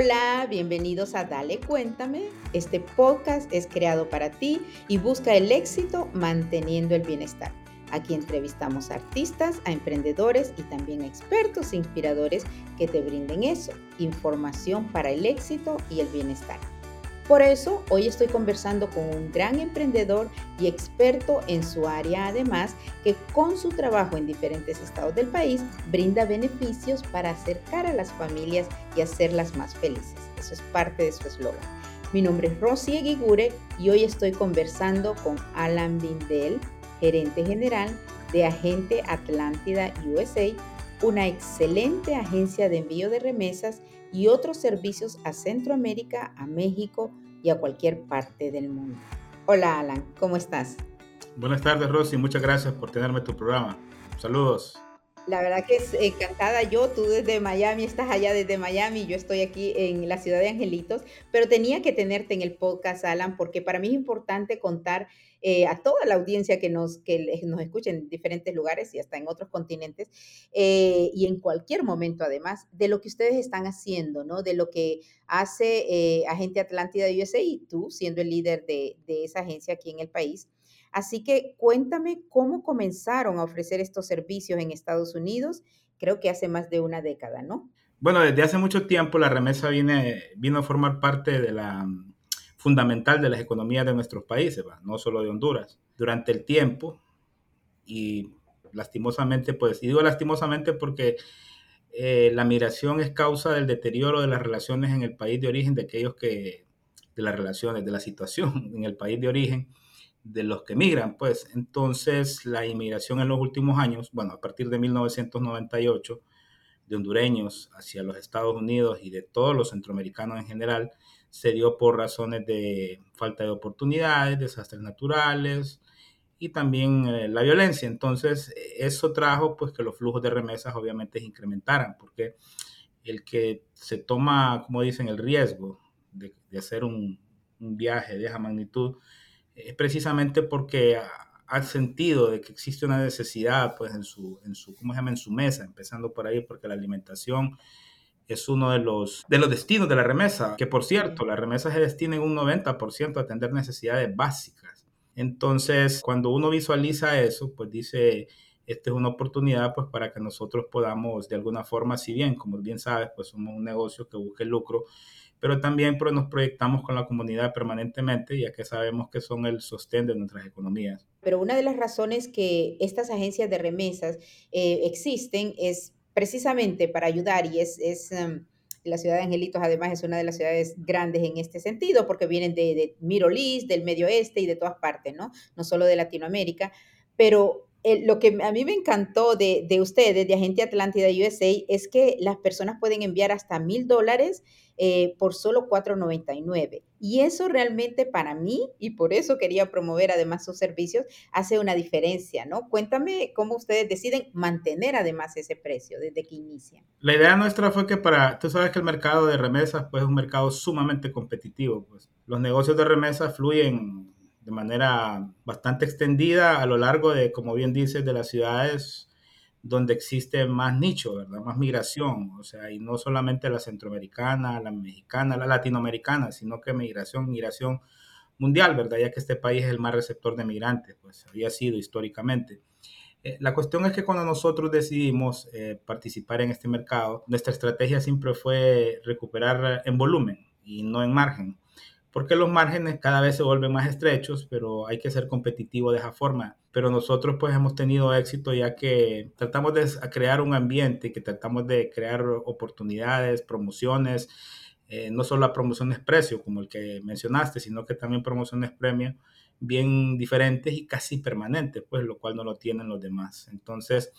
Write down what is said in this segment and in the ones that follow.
Hola, bienvenidos a Dale Cuéntame. Este podcast es creado para ti y busca el éxito manteniendo el bienestar. Aquí entrevistamos a artistas, a emprendedores y también a expertos e inspiradores que te brinden eso, información para el éxito y el bienestar. Por eso, hoy estoy conversando con un gran emprendedor y experto en su área, además, que con su trabajo en diferentes estados del país brinda beneficios para acercar a las familias y hacerlas más felices. Eso es parte de su eslogan. Mi nombre es Rosy Eguigure y hoy estoy conversando con Alan Bindel, gerente general de Agente Atlántida USA, una excelente agencia de envío de remesas y otros servicios a Centroamérica, a México y a cualquier parte del mundo. Hola Alan, ¿cómo estás? Buenas tardes Rosy, muchas gracias por tenerme en tu programa. Saludos. La verdad que es encantada yo, tú desde Miami, estás allá desde Miami, yo estoy aquí en la ciudad de Angelitos, pero tenía que tenerte en el podcast, Alan, porque para mí es importante contar eh, a toda la audiencia que nos, que nos escuche en diferentes lugares y hasta en otros continentes, eh, y en cualquier momento además, de lo que ustedes están haciendo, ¿no? De lo que hace eh, Agente Atlántida USA y tú siendo el líder de, de esa agencia aquí en el país. Así que cuéntame cómo comenzaron a ofrecer estos servicios en Estados Unidos, creo que hace más de una década, ¿no? Bueno, desde hace mucho tiempo la remesa viene, vino a formar parte de la fundamental de las economías de nuestros países, no solo de Honduras. Durante el tiempo, y lastimosamente, pues, y digo lastimosamente porque eh, la migración es causa del deterioro de las relaciones en el país de origen de aquellos que, de las relaciones, de la situación en el país de origen, de los que migran, pues entonces la inmigración en los últimos años, bueno, a partir de 1998, de hondureños hacia los Estados Unidos y de todos los centroamericanos en general, se dio por razones de falta de oportunidades, desastres naturales y también eh, la violencia. Entonces, eso trajo pues que los flujos de remesas obviamente se incrementaran, porque el que se toma, como dicen, el riesgo de, hacer un, un viaje de esa magnitud, es precisamente porque ha, sentido de que existe una necesidad pues en su, en su, ¿cómo se llama? En su mesa, empezando por ahí, porque la alimentación es uno de los, de los destinos de la remesa, que por cierto, la remesa se destina en un 90% a atender necesidades básicas. Entonces, cuando uno visualiza eso, pues dice, esta es una oportunidad pues para que nosotros podamos de alguna forma, si bien, como bien sabes, pues somos un negocio que busque lucro, pero también pues, nos proyectamos con la comunidad permanentemente, ya que sabemos que son el sostén de nuestras economías. Pero una de las razones que estas agencias de remesas eh, existen es precisamente para ayudar y es... es em, la ciudad de Angelitos además es una de las ciudades grandes en este sentido, porque vienen de, de East, del Medio Oeste y de todas partes, ¿no? No solo de Latinoamérica, pero lo que a mí me encantó de, de, ustedes, de Agente Atlántida USA, es que las personas pueden enviar hasta mil dólares eh, por solo 4.99. Y eso realmente para mí, y por eso quería promover además sus servicios, hace una diferencia, ¿no? Cuéntame cómo ustedes deciden mantener además ese precio desde que inician. La idea nuestra fue que para, tú sabes que el mercado de remesas pues es un mercado sumamente competitivo, pues los negocios de remesas fluyen de manera bastante extendida a lo largo de, como bien dices, de las ciudades donde existe más nicho, ¿verdad? Más migración, o sea, y no solamente la centroamericana, la mexicana, la latinoamericana, sino que migración, migración mundial, ¿verdad? Ya que este país es el más receptor de migrantes, pues había sido históricamente. Eh, la cuestión es que cuando nosotros decidimos eh, participar en este mercado, nuestra estrategia siempre fue recuperar en volumen y no en margen porque los márgenes cada vez se vuelven más estrechos, pero hay que ser competitivo de esa forma. Pero nosotros pues hemos tenido éxito ya que tratamos de crear un ambiente, que tratamos de crear oportunidades, promociones, eh, no solo promociones precio como el que mencionaste, sino que también promociones premio bien diferentes y casi permanentes, pues lo cual no lo tienen los demás. Entonces,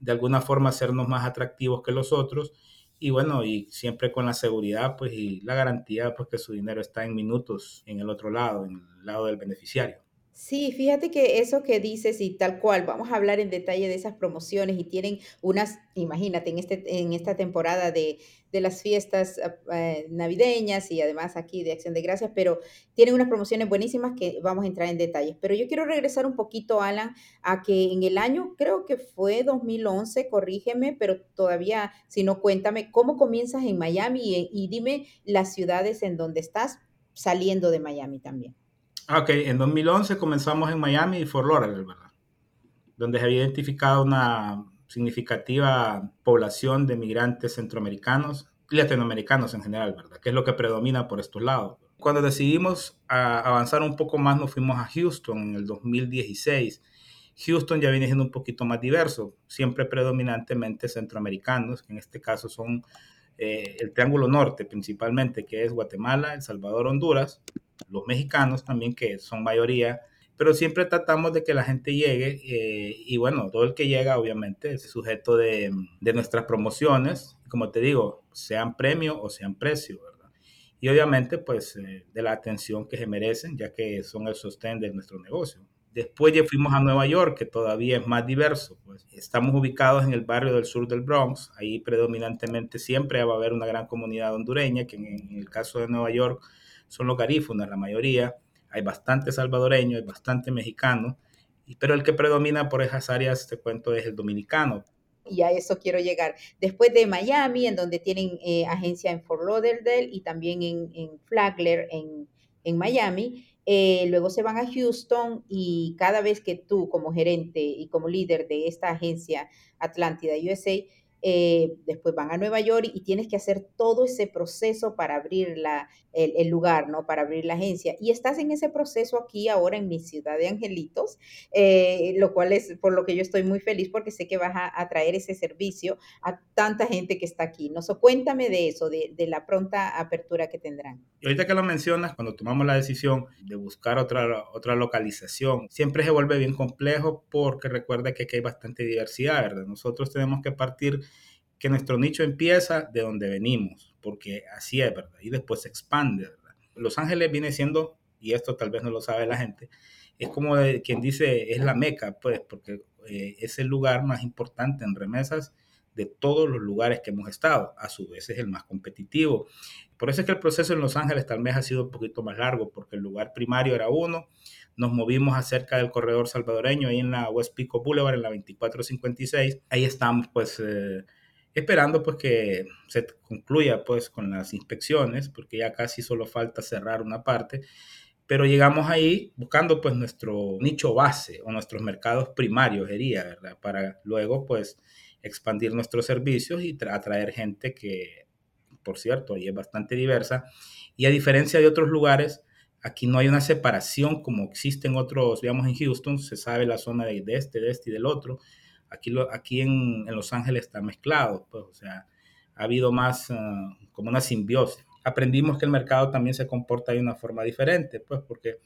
de alguna forma hacernos más atractivos que los otros y bueno, y siempre con la seguridad pues y la garantía pues que su dinero está en minutos en el otro lado, en el lado del beneficiario. Sí, fíjate que eso que dices y tal cual, vamos a hablar en detalle de esas promociones y tienen unas, imagínate, en, este, en esta temporada de, de las fiestas ah, eh, navideñas y además aquí de Acción de Gracias, pero tienen unas promociones buenísimas que vamos a entrar en detalles. Pero yo quiero regresar un poquito, Alan, a que en el año, creo que fue 2011, corrígeme, pero todavía, si no, cuéntame, ¿cómo comienzas en Miami y, y dime las ciudades en donde estás saliendo de Miami también? Ah, ok, en 2011 comenzamos en Miami y Fort Lauderdale, ¿verdad? Donde se había identificado una significativa población de migrantes centroamericanos y latinoamericanos en general, ¿verdad? Que es lo que predomina por estos lados. Cuando decidimos avanzar un poco más, nos fuimos a Houston en el 2016. Houston ya viene siendo un poquito más diverso, siempre predominantemente centroamericanos, que en este caso son eh, el Triángulo Norte principalmente, que es Guatemala, El Salvador, Honduras, los mexicanos también, que son mayoría, pero siempre tratamos de que la gente llegue eh, y bueno, todo el que llega obviamente es sujeto de, de, nuestras promociones, como te digo, sean premio o sean precio, ¿verdad? Y obviamente pues eh, de la atención que se merecen, ya que son el sostén de nuestro negocio. Después ya fuimos a Nueva York, que todavía es más diverso. Pues. Estamos ubicados en el barrio del sur del Bronx. Ahí predominantemente siempre va a haber una gran comunidad hondureña, que en, en el caso de Nueva York son los garífunas, la mayoría. Hay bastante salvadoreño, hay bastante mexicano, pero el que predomina por esas áreas, te cuento, es el dominicano. Y a eso quiero llegar. Después de Miami, en donde tienen eh, agencia en Fort Lauderdale y también en, en Flagler, en, en Miami, eh, luego se van a Houston y cada vez que tú como gerente y como líder de esta agencia Atlántida USA eh, después van a Nueva York y tienes que hacer todo ese proceso para abrir la, el, lugar, ¿no? Para abrir la agencia. Y estás en ese proceso aquí ahora en mi ciudad de Angelitos, eh, lo cual es por lo que yo estoy muy feliz porque sé que vas a, traer ese servicio a tanta gente que está aquí. ¿no? So, cuéntame de eso, de, de, la pronta apertura que tendrán. Y ahorita que lo mencionas, cuando tomamos la decisión de buscar otra, otra localización, siempre se vuelve bien complejo porque recuerda que aquí hay bastante diversidad, ¿verdad? Nosotros tenemos que partir que nuestro nicho empieza de donde venimos, porque así es, ¿verdad? Y después se expande, ¿verdad? Los Ángeles viene siendo, y esto tal vez no lo sabe la gente, es como quien dice, es la meca, pues, porque eh, es el lugar más importante en remesas de todos los lugares que hemos estado. A su vez es el más competitivo. Por eso es que el proceso en Los Ángeles tal vez ha sido un poquito más largo, porque el lugar primario era uno, nos movimos acerca del corredor salvadoreño, ahí en la West Pico Boulevard, en la 2456. Ahí estamos, pues, eh, esperando pues que se concluya pues con las inspecciones, porque ya casi solo falta cerrar una parte, pero llegamos ahí buscando pues nuestro nicho base o nuestros mercados primarios, diría, ¿verdad? Para luego pues expandir nuestros servicios y atraer gente que, por cierto, ahí es bastante diversa. Y a diferencia de otros lugares, aquí no hay una separación como existe en otros, digamos en Houston, se sabe la zona de, este, de este y del otro Aquí, lo, aquí en, Los Ángeles está mezclado, pues, o sea, ha habido más ah, como una simbiosis. Aprendimos que el mercado también se comporta de una forma diferente, pues, porque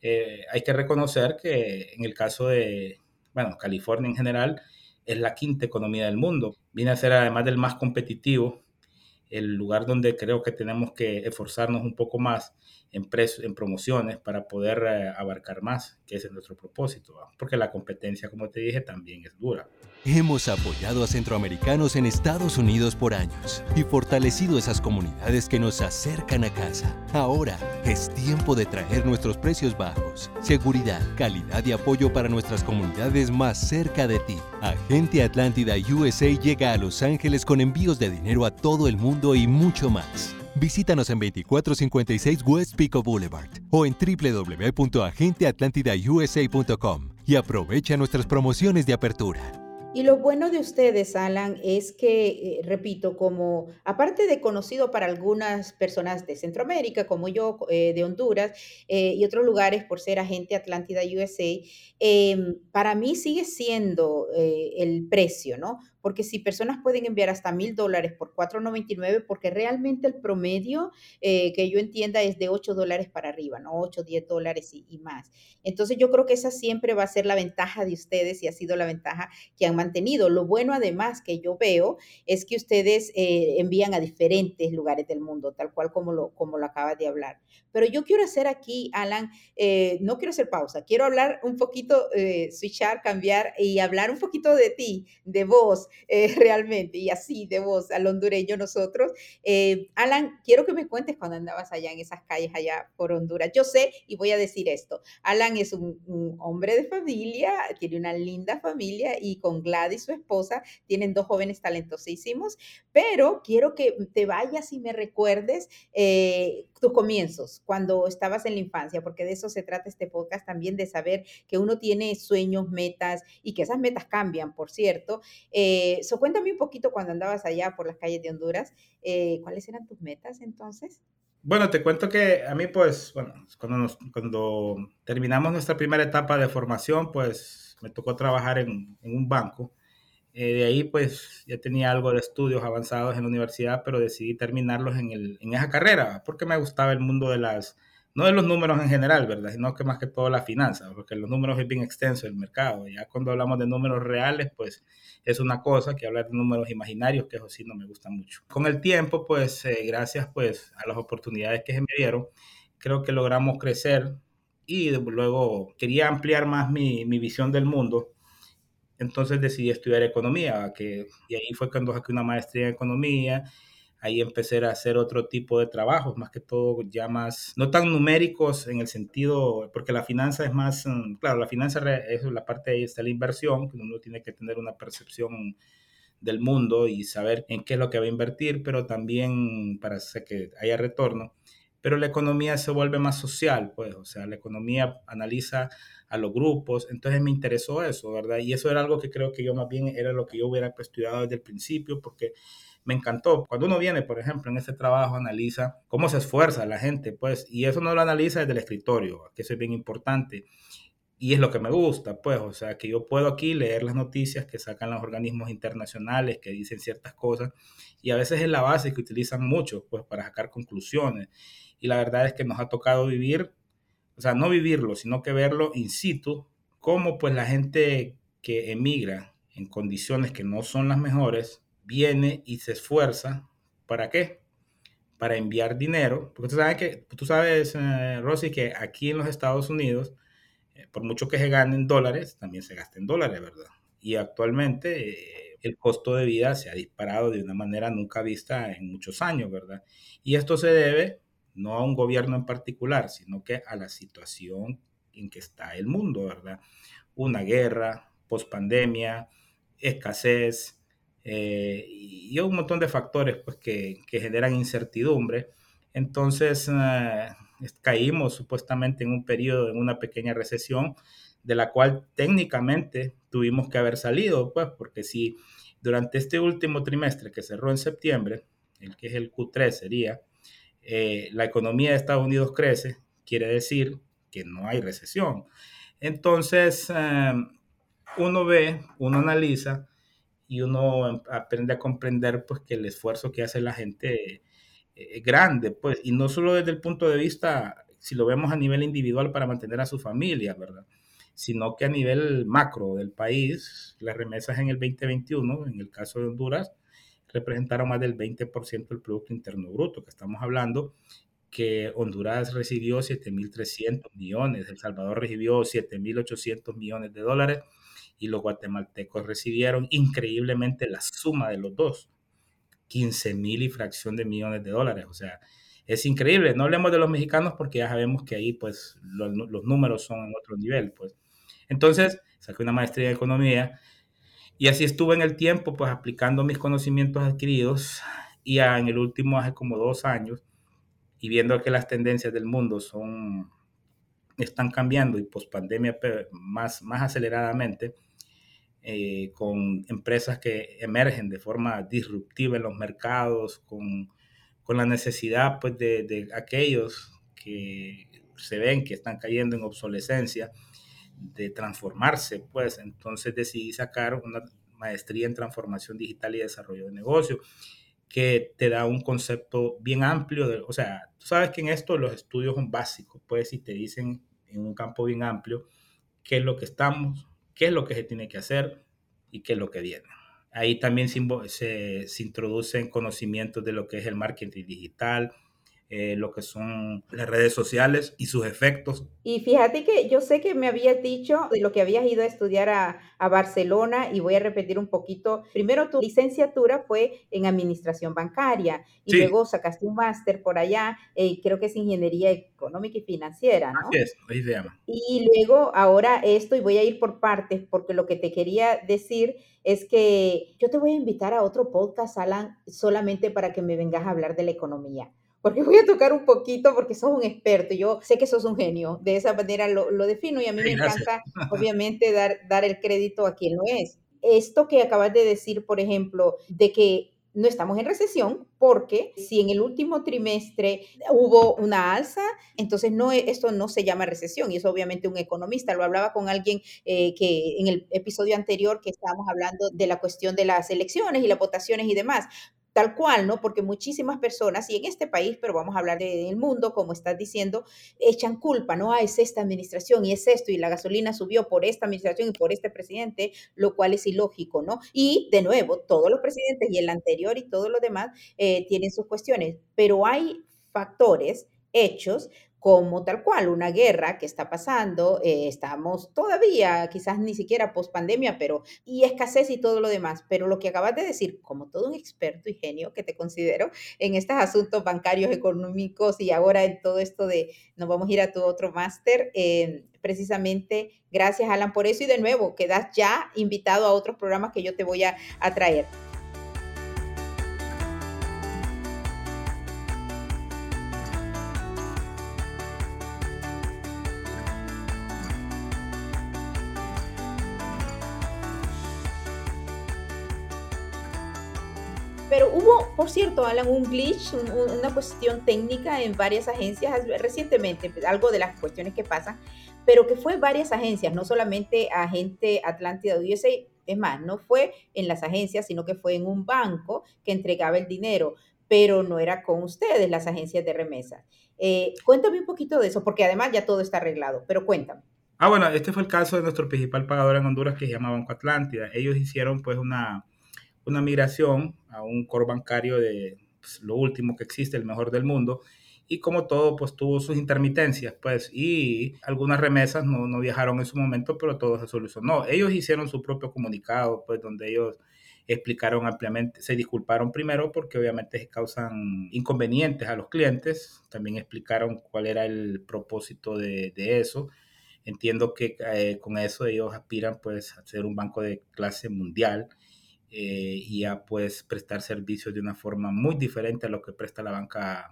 eh, hay que reconocer que en el caso de, bueno, California en general, es la quinta economía del mundo. Viene a ser además del más competitivo, el lugar donde creo que tenemos que esforzarnos un poco más en, en promociones para poder eh, abarcar más, que es nuestro propósito, porque la competencia, como te dije, también es dura. Hemos apoyado a centroamericanos en Estados Unidos por años y fortalecido esas comunidades que nos acercan a casa. Ahora es tiempo de traer nuestros precios bajos, seguridad, calidad y apoyo para nuestras comunidades más cerca de ti. Agente Atlántida USA llega a Los Ángeles con envíos de dinero a todo el mundo y mucho más. Visítanos en 2456 West Pico Boulevard o en www.agenteatlantidausa.com y aprovecha nuestras promociones de apertura. Y lo bueno de ustedes, Alan, es que, eh, repito, como aparte de conocido para algunas personas de Centroamérica, como yo, eh, de Honduras eh, y otros lugares por ser agente Atlántida USA, para mí sigue siendo el precio, ¿no? Porque si personas pueden enviar hasta mil dólares por 4.99, porque realmente el promedio eh, que yo entienda es de 8 dólares para arriba, ¿no? 8, 10 dólares y, y más. Entonces yo creo que esa siempre va a ser la ventaja de ustedes y ha sido la ventaja que han mantenido. Lo bueno además que yo veo es que ustedes eh, envían a diferentes lugares del mundo, tal cual como lo, como lo acabas de hablar. Pero yo quiero hacer aquí, Alan, eh, no quiero hacer pausa, quiero hablar un poquito, eh, switchar, cambiar y hablar un poquito de ti, de vos, eh, realmente, y así, de vos, al hondureño nosotros. Eh, Alan, quiero que me cuentes cuando andabas allá en esas calles allá por Honduras. Yo sé, y voy a decir esto, Alan es un, un hombre de familia, tiene una linda familia y con Gladys, su esposa, tienen dos jóvenes talentosísimos, pero quiero que te vayas y me recuerdes eh, tus comienzos cuando estabas en la infancia, porque de eso se trata este podcast también, de saber que uno tiene sueños, metas y que esas metas cambian, por cierto. Eh, so, cuéntame un poquito cuando andabas allá por las calles de Honduras, eh, ¿cuáles eran tus metas entonces? Bueno, te cuento que a mí, pues, bueno, cuando, cuando terminamos nuestra primera etapa de formación, pues me tocó trabajar en, en un banco eh, de ahí pues ya tenía algo de estudios avanzados en la universidad, pero decidí terminarlos en, el, en esa carrera, porque me gustaba el mundo de las, no de los números en general, ¿verdad? Sino que más que todo la finanza, porque los números es bien extenso el mercado. Ya cuando hablamos de números reales, pues es una cosa que hablar de números imaginarios, que eso sí no me gusta mucho. Con el tiempo, pues eh, gracias pues a las oportunidades que se me dieron, creo que logramos crecer y luego quería ampliar más mi, mi visión del mundo entonces decidí estudiar economía, que, y ahí fue cuando saqué una maestría en economía. Ahí empecé a hacer otro tipo de trabajos, más que todo ya más, no tan numéricos en el sentido, porque la finanza es más, mm, claro, la finanza es la parte ahí está la inversión, que uno tiene que tener una percepción del mundo y saber en qué es lo que va a invertir, pero también para que haya retorno. Pero la economía se vuelve más social, pues, o sea, la economía analiza a los grupos. Entonces me interesó eso, ¿verdad? Y eso era algo que creo que yo más bien era lo que yo hubiera estudiado desde el principio porque me encantó. Cuando uno viene, por ejemplo, en este trabajo, analiza cómo se esfuerza la gente, pues, y eso no lo analiza desde el escritorio, que eso es bien importante. Y es lo que me gusta, pues, o sea, que yo puedo aquí leer las noticias que sacan los organismos internacionales, que dicen ciertas cosas, y a veces es la base que utilizan mucho, pues, para sacar conclusiones. Y la verdad es que nos ha tocado vivir o sea, no vivirlo, sino que verlo in situ, cómo pues la gente que emigra en condiciones que no son las mejores, viene y se esfuerza, ¿para qué? Para enviar dinero, porque tú sabes, que, tú sabes eh, Rosy, que aquí en los Estados Unidos, eh, por mucho que se ganen dólares, también se gasten dólares, ¿verdad? Y actualmente eh, el costo de vida se ha disparado de una manera nunca vista en muchos años, ¿verdad? Y esto se debe no a un gobierno en particular, sino que a la situación en que está el mundo, ¿verdad? Una guerra, pospandemia, escasez eh, y un montón de factores pues, que, generan incertidumbre. Entonces eh, caímos supuestamente en un periodo, en una pequeña recesión, de la cual técnicamente tuvimos que haber salido, pues, porque si durante este último trimestre que cerró en septiembre, el que es el Q3 sería, eh, la economía de Estados Unidos crece, quiere decir que no hay recesión. Entonces, eh, uno ve, uno analiza y uno aprende a comprender pues, que el esfuerzo que hace la gente eh, es grande, pues, y no solo desde el punto de vista, si lo vemos a nivel individual para mantener a su familia, ¿verdad? sino que a nivel macro del país, las remesas en el 2021, en el caso de Honduras, representaron más del 20% del Producto Interno Bruto, que estamos hablando que Honduras recibió 7.300 millones, El Salvador recibió 7.800 millones de dólares y los guatemaltecos recibieron increíblemente la suma de los dos, 15.000 y fracción de millones de dólares. O sea, es increíble. No hablemos de los mexicanos porque ya sabemos que ahí pues los, los números son en otro nivel. Pues. Entonces, saqué una maestría en economía y así estuve en el tiempo, pues aplicando mis conocimientos adquiridos y en el último, hace como dos años, y viendo que las tendencias del mundo son, están cambiando y post pandemia más, más aceleradamente, eh, con empresas que emergen de forma disruptiva en los mercados, con, con la necesidad pues, de, de aquellos que se ven que están cayendo en obsolescencia, de transformarse, pues entonces decidí sacar una maestría en transformación digital y desarrollo de negocio, que te da un concepto bien amplio. De, o sea, tú sabes que en esto los estudios son básicos, pues, si te dicen en un campo bien amplio qué es lo que estamos, qué es lo que se tiene que hacer y qué es lo que viene. Ahí también se, se, introducen conocimientos de lo que es el marketing digital, eh, lo que son las redes sociales y sus efectos. Y fíjate que yo sé que me habías dicho de lo que habías ido a estudiar a, a Barcelona y voy a repetir un poquito. Primero tu licenciatura fue en administración bancaria y luego sacaste un máster por allá, eh, creo que es ingeniería económica y financiera, ¿no? Así es, ahí se llama. Y luego ahora esto, y voy a ir por partes, porque lo que te quería decir es que yo te voy a invitar a otro podcast, Alan, solamente para que me vengas a hablar de la economía porque voy a tocar un poquito porque sos un experto. Yo sé que sos un genio, de esa manera lo, lo defino y a mí me encanta, obviamente, dar, dar el crédito a quien lo es. Esto que acabas de decir, por ejemplo, de que no estamos en recesión porque si en el último trimestre hubo una alza, entonces no, esto no se llama recesión y eso obviamente un economista. Lo hablaba con alguien eh, que en el episodio anterior que estábamos hablando de la cuestión de las elecciones y las votaciones y demás tal cual, ¿no? Porque muchísimas personas, y en este país, pero vamos a hablar del mundo, como estás diciendo, echan culpa, ¿no? Ah, es esta administración y es esto, y la gasolina subió por esta administración y por este presidente, lo cual es ilógico, ¿no? Y de nuevo, todos los presidentes y el anterior y todo lo demás eh, tienen sus cuestiones, pero hay factores, hechos como tal cual una guerra que está pasando, eh, estamos todavía, quizás ni siquiera post pandemia, pero y escasez y todo lo demás. Pero lo que acabas de decir, como todo un experto y genio que te considero en estos asuntos bancarios, económicos y ahora en todo esto de nos vamos a ir a tu otro máster, eh, precisamente gracias Alan por eso y de nuevo quedas ya invitado a otros programas que yo te voy a, a traer. Pero hubo, por cierto, Alan, un glitch, una cuestión técnica en varias agencias recientemente, pues, algo de las cuestiones que pasan, pero que fue varias agencias, no solamente Agente Atlántida USA, es más, no fue en las agencias, sino que fue en un banco que entregaba el dinero, pero no era con ustedes, las agencias de remesa. Eh, cuéntame un poquito de eso, porque además ya todo está arreglado, pero cuéntame. Ah, bueno, este fue el caso de nuestro principal pagador en Honduras que se llama Banco Atlántida. Ellos hicieron pues una, una migración a un core bancario de pues, lo último que existe, el mejor del mundo, y como todo, pues tuvo sus intermitencias, pues, y algunas remesas no, no, viajaron en su momento, pero todo se solucionó. Ellos hicieron su propio comunicado, pues, donde ellos explicaron ampliamente, se disculparon primero porque obviamente causan inconvenientes a los clientes, también explicaron cuál era el propósito de, de eso. Entiendo que eh, con eso ellos aspiran pues a ser un banco de clase mundial eh, y a pues prestar servicios de una forma muy diferente a lo que presta la banca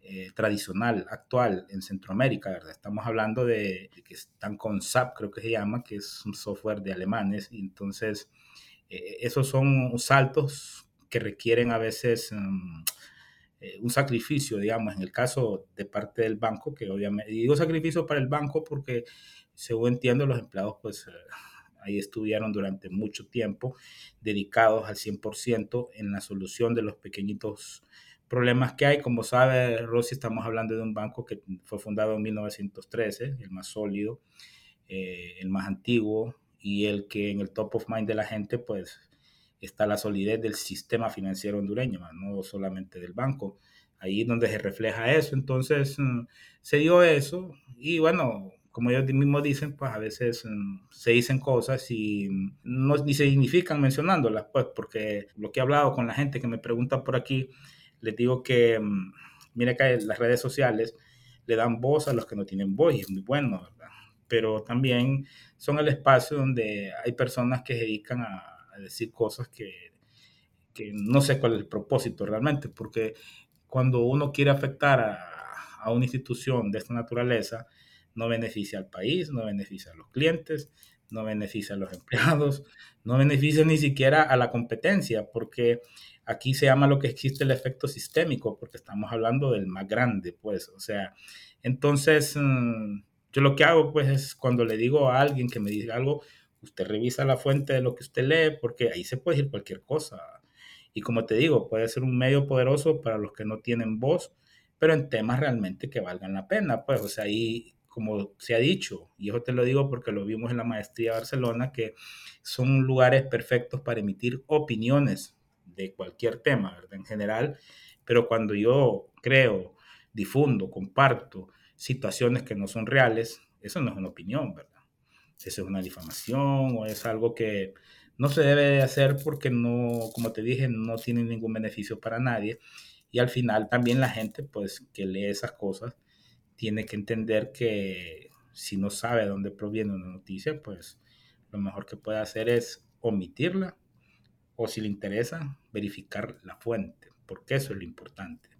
eh, tradicional actual en Centroamérica, ¿verdad? Estamos hablando de, que están con SAP, creo que se llama, que es un software de alemanes, y entonces eh, esos son saltos que requieren a veces um, un sacrificio, digamos, en el caso de parte del banco, que obviamente, digo sacrificio para el banco porque según entiendo los empleados pues ahí estuvieron durante mucho tiempo dedicados al 100% en la solución de los pequeñitos problemas que hay. Como sabe Rosy, estamos hablando de un banco que fue fundado en 1913, el más sólido, eh, el más antiguo y el que en el top of mind de la gente pues está la solidez del sistema financiero hondureño, no solamente del banco. Ahí donde se refleja eso. Entonces mm, se dio eso y bueno, como ellos mismos dicen, pues a veces mm, se dicen cosas y no ni se significan mencionándolas, pues porque lo que he hablado con la gente que me pregunta por aquí, les digo que, mm, mire que las redes sociales le dan voz a los que no tienen voz y es muy bueno, ¿verdad? Pero también son el espacio donde hay personas que se dedican a, decir cosas que, que, no sé cuál es el propósito realmente, porque cuando uno quiere afectar a, a una institución de esta naturaleza, no beneficia al país, no beneficia a los clientes, no beneficia a los empleados, no beneficia ni siquiera a la competencia, porque aquí se llama lo que existe el efecto sistémico, porque estamos hablando del más grande, pues, o sea, entonces, mm, yo lo que hago, pues, es cuando le digo a alguien que me diga algo, Usted revisa la fuente de lo que usted lee, porque ahí se puede decir cualquier cosa. Y como te digo, puede ser un medio poderoso para los que no tienen voz, pero en temas realmente que valgan la pena. Pues, o sea, ahí, como se ha dicho, y eso te lo digo porque lo vimos en la maestría de Barcelona, que son lugares perfectos para emitir opiniones de cualquier tema, ¿verdad? En general, pero cuando yo creo, difundo, comparto situaciones que no son reales, eso no es una opinión, ¿verdad? Eso es una difamación o es algo que no se debe de hacer porque no, como te dije, no tiene ningún beneficio para nadie. Y al final también la gente, pues, que lee esas cosas, tiene que entender que si no sabe de dónde proviene una noticia, pues lo mejor que puede hacer es omitirla o si le interesa, verificar la fuente, porque eso es lo importante.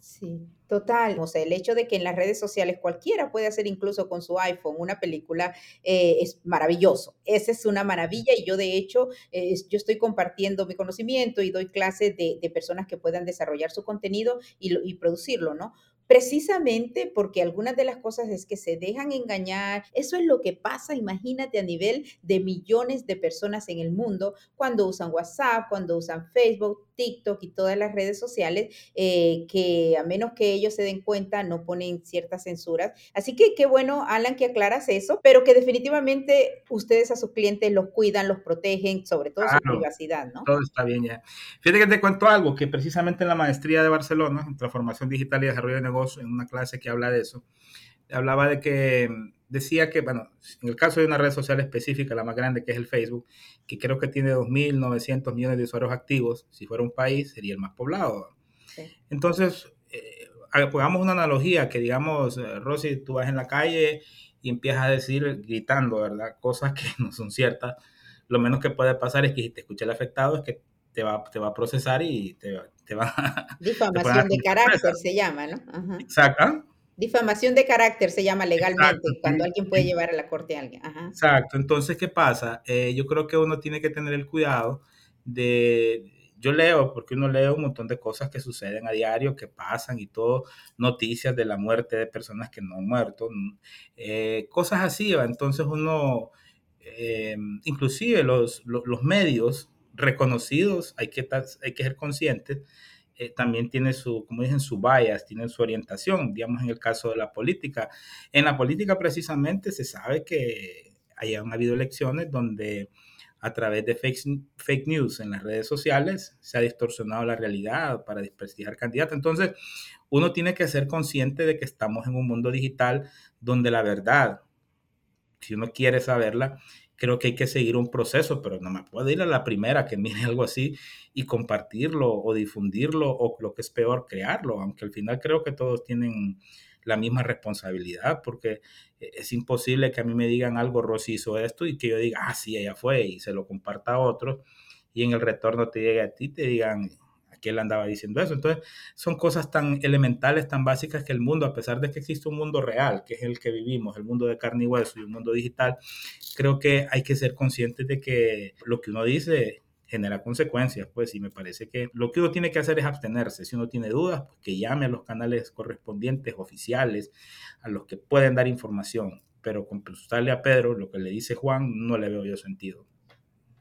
Sí, total. O sea, el hecho de que en las redes sociales cualquiera puede hacer incluso con su iPhone una película eh, es maravilloso. Esa es una maravilla y yo de hecho, eh, yo estoy compartiendo mi conocimiento y doy clases de, personas que puedan desarrollar su contenido y, y producirlo, ¿no? Precisamente porque algunas de las cosas es que se dejan engañar. Eso es lo que pasa, imagínate, a nivel de millones de personas en el mundo cuando usan WhatsApp, cuando usan Facebook, TikTok y todas las redes sociales, eh, que a menos que ellos se den cuenta, no ponen ciertas censuras. Así que qué bueno, Alan, que aclaras eso, pero que definitivamente ustedes a sus clientes los cuidan, los protegen, sobre todo su privacidad, ¿no? Todo está bien ya. Fíjate que te cuento algo, que precisamente en la maestría de Barcelona, en transformación digital y desarrollo de en una clase que habla de eso, hablaba de que decía que, bueno, en el caso de una red social específica, la más grande que es el Facebook, que creo que tiene 2.900 millones de usuarios activos, si fuera un país sería el más poblado. Entonces, eh, una analogía, que digamos, eh, Rosy, tú vas en la calle y empiezas a decir, gritando, ¿verdad? Cosas que no son ciertas. Lo menos que puede pasar es que si te escucha el afectado es que te va, te va a procesar y te, te va Difamación de carácter se llama, ¿no? Exacto. Difamación de carácter se llama legalmente, cuando alguien puede llevar a la corte a alguien. Exacto. Entonces, ¿qué pasa? Eh, yo creo que uno tiene que tener el cuidado de... Yo leo, porque uno lee un montón de cosas que suceden a diario, que pasan y todo, noticias de la muerte de personas que no han muerto, eh, cosas así. Entonces uno, eh, inclusive los, los medios reconocidos, hay que, hay que ser conscientes, eh, también tiene su, como dicen, su bias, tienen su orientación, digamos en el caso de la política. En la política precisamente se sabe que hayan habido elecciones donde a través de fake, fake news en las redes sociales se ha distorsionado la realidad para desprestigiar candidatos. Entonces, uno tiene que ser consciente de que estamos en un mundo digital donde la verdad, si uno quiere saberla, creo que hay que seguir un proceso, pero no me puedo ir a la primera que mire algo así y compartirlo o difundirlo o lo que es peor, crearlo, aunque al final creo que todos tienen la misma responsabilidad, porque e, es imposible que a mí me digan algo, Rosy hizo esto, y que yo diga, ah, sí, ella fue, y se lo comparta a otro, y en el retorno te llegue a ti, te digan, que él andaba diciendo eso. Entonces, son cosas tan elementales, tan básicas que el mundo, a pesar de que existe un mundo real, que es el que vivimos, el mundo de carne y hueso y un mundo digital, creo que hay que ser conscientes de que lo que uno dice genera consecuencias, pues, y me parece que lo que uno tiene que hacer es abstenerse. Si uno tiene dudas, pues que llame a los canales correspondientes, oficiales, a los que pueden dar información. Pero con preguntarle a Pedro lo que le dice Juan, no le veo yo sentido.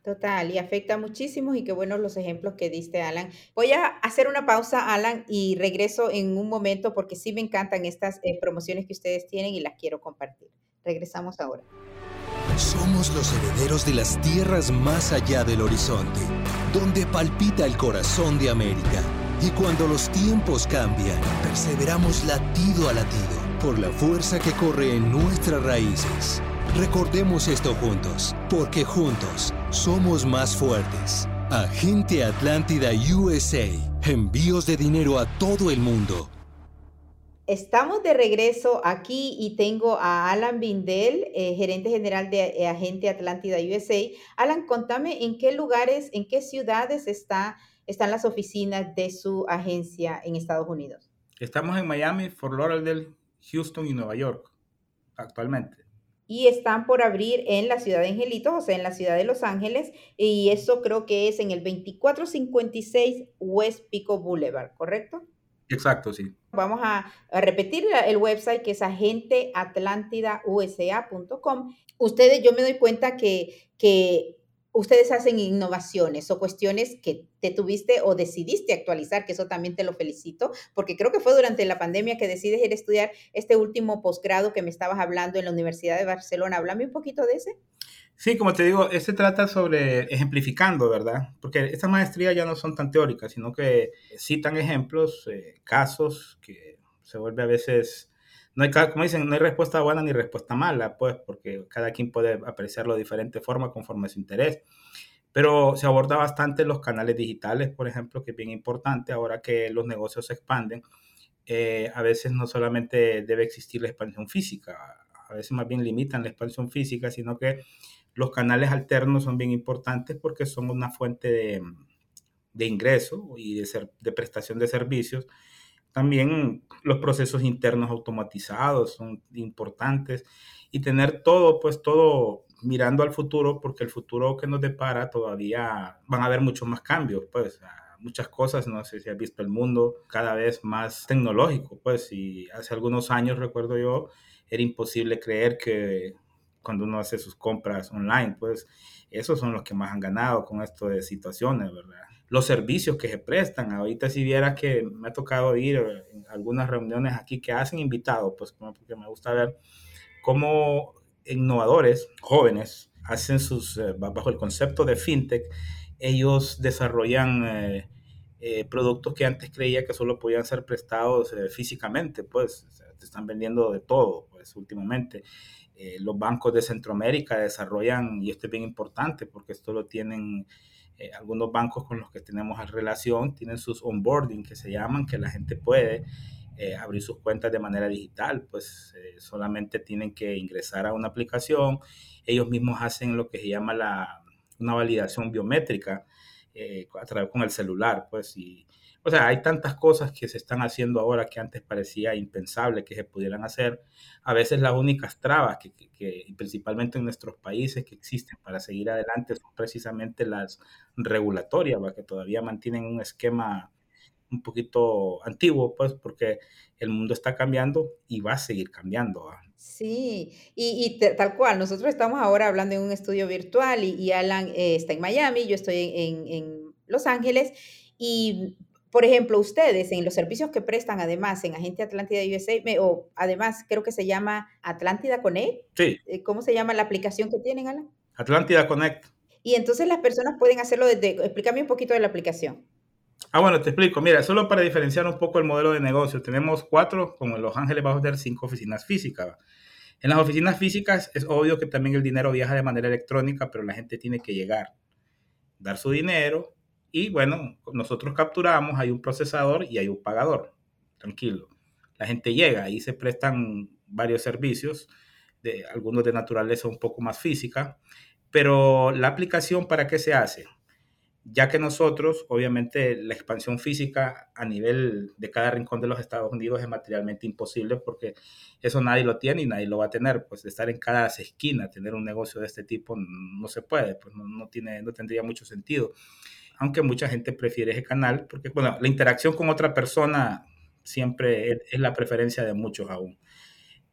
Total, y afecta muchísimo y qué buenos los ejemplos que diste, Alan. Voy a hacer una pausa, Alan, y regreso en un momento porque sí me encantan estas eh, promociones que ustedes tienen y las quiero compartir. Regresamos ahora. Somos los herederos de las tierras más allá del horizonte, donde palpita el corazón de América. Y cuando los tiempos cambian, perseveramos latido a latido por la fuerza que corre en nuestras raíces Recordemos esto juntos, porque juntos somos más fuertes. Agente Atlántida USA. Envíos de dinero a todo el mundo. Estamos de regreso aquí y tengo a Alan Bindel, eh, gerente general de eh, Agente Atlántida USA. Alan, contame en qué lugares, en qué ciudades está, están las oficinas de su agencia en Estados Unidos. Estamos en Miami, Fort Lauderdale, Houston y Nueva York actualmente y están por abrir en la ciudad de Angelitos, o sea, en la ciudad de Los Ángeles, y eso creo que es en el 2456 West Pico Boulevard, ¿correcto? Exacto, sí. Vamos a, repetir el website que es agenteatlantidaUSA.com. Ustedes, yo me doy cuenta que, que ustedes hacen innovaciones o cuestiones que te tuviste o decidiste actualizar, que eso también te lo felicito, porque creo que fue durante la pandemia que decides ir a estudiar este último posgrado que me estabas hablando en la Universidad de Barcelona. Háblame un poquito de ese. Sí, como te digo, este trata sobre ejemplificando, ¿verdad? Porque estas maestrías ya no son tan teóricas, sino que citan ejemplos, eh, casos que se vuelve a veces no hay, como dicen, no hay respuesta buena ni respuesta mala, pues, porque cada quien puede apreciarlo de diferente forma conforme a su interés. Pero se aborda bastante los canales digitales, por ejemplo, que es bien importante ahora que los negocios se expanden. Eh, a veces no solamente debe existir la expansión física, a veces más bien limitan la expansión física, sino que los canales alternos son bien importantes porque son una fuente de, de ingreso y de, de prestación de servicios también los procesos internos automatizados son importantes y tener todo, pues todo mirando al futuro, porque el futuro que nos depara todavía van a haber muchos más cambios, pues muchas cosas, no sé si has visto el mundo cada vez más tecnológico, pues y hace algunos años recuerdo yo, era imposible creer que cuando uno hace sus compras online, pues esos son los que más han ganado con esto de situaciones, ¿verdad? Los servicios que se prestan. Ahorita si vieras que me ha tocado ir en algunas reuniones aquí que hacen invitados, pues porque me gusta ver cómo innovadores jóvenes hacen sus, eh, bajo el concepto de fintech, ellos desarrollan eh, eh, productos que antes creía que solo podían ser prestados físicamente, pues te están vendiendo de todo, pues últimamente. los bancos de Centroamérica desarrollan, y esto es bien importante porque esto lo tienen eh, algunos bancos con los que tenemos relación tienen sus onboarding que se llaman, que la gente puede eh, abrir sus cuentas de manera digital, pues eh, solamente tienen que ingresar a una aplicación, ellos mismos hacen lo que se llama la, una validación biométrica a través con el celular, pues y o sea, hay tantas cosas que se están haciendo ahora que antes parecía impensable que se pudieran hacer. A veces las únicas trabas que, que, principalmente en nuestros países que existen para seguir adelante son precisamente las regulatorias, que todavía mantienen un esquema un poquito antiguo, pues porque el mundo está cambiando y va a seguir cambiando. Sí, y, tal cual, nosotros estamos ahora hablando en un estudio virtual y, Alan eh, está en Miami, yo estoy en, en Los Ángeles y por ejemplo, ustedes en los servicios que prestan, además, en Agente Atlántida USA, o además creo que se llama Atlántida Connect. Sí. Eh, ¿Cómo se llama la aplicación que tienen, Ana? Atlántida Connect. Y entonces las personas pueden hacerlo desde, explícame un poquito de la aplicación. Ah, bueno, te explico. Mira, solo para diferenciar un poco el modelo de negocio, tenemos cuatro, como en Los Ángeles vamos a tener cinco oficinas físicas. En las oficinas físicas es obvio que también el dinero viaja de manera electrónica, pero la gente tiene que llegar, dar su dinero, y bueno, nosotros capturamos, hay un procesador y hay un pagador. Tranquilo. La gente llega, y se prestan varios servicios, de, algunos de naturaleza un poco más física, pero la aplicación para qué se hace? Ya que nosotros, obviamente, la expansión física a nivel de cada rincón de los Estados Unidos es materialmente imposible porque eso nadie lo tiene y nadie lo va a tener. Pues estar en cada esquina, tener un negocio de este tipo no se puede, pues no, no tiene, no tendría mucho sentido aunque mucha gente prefiere ese canal, porque bueno, la interacción con otra persona siempre es, la preferencia de muchos aún.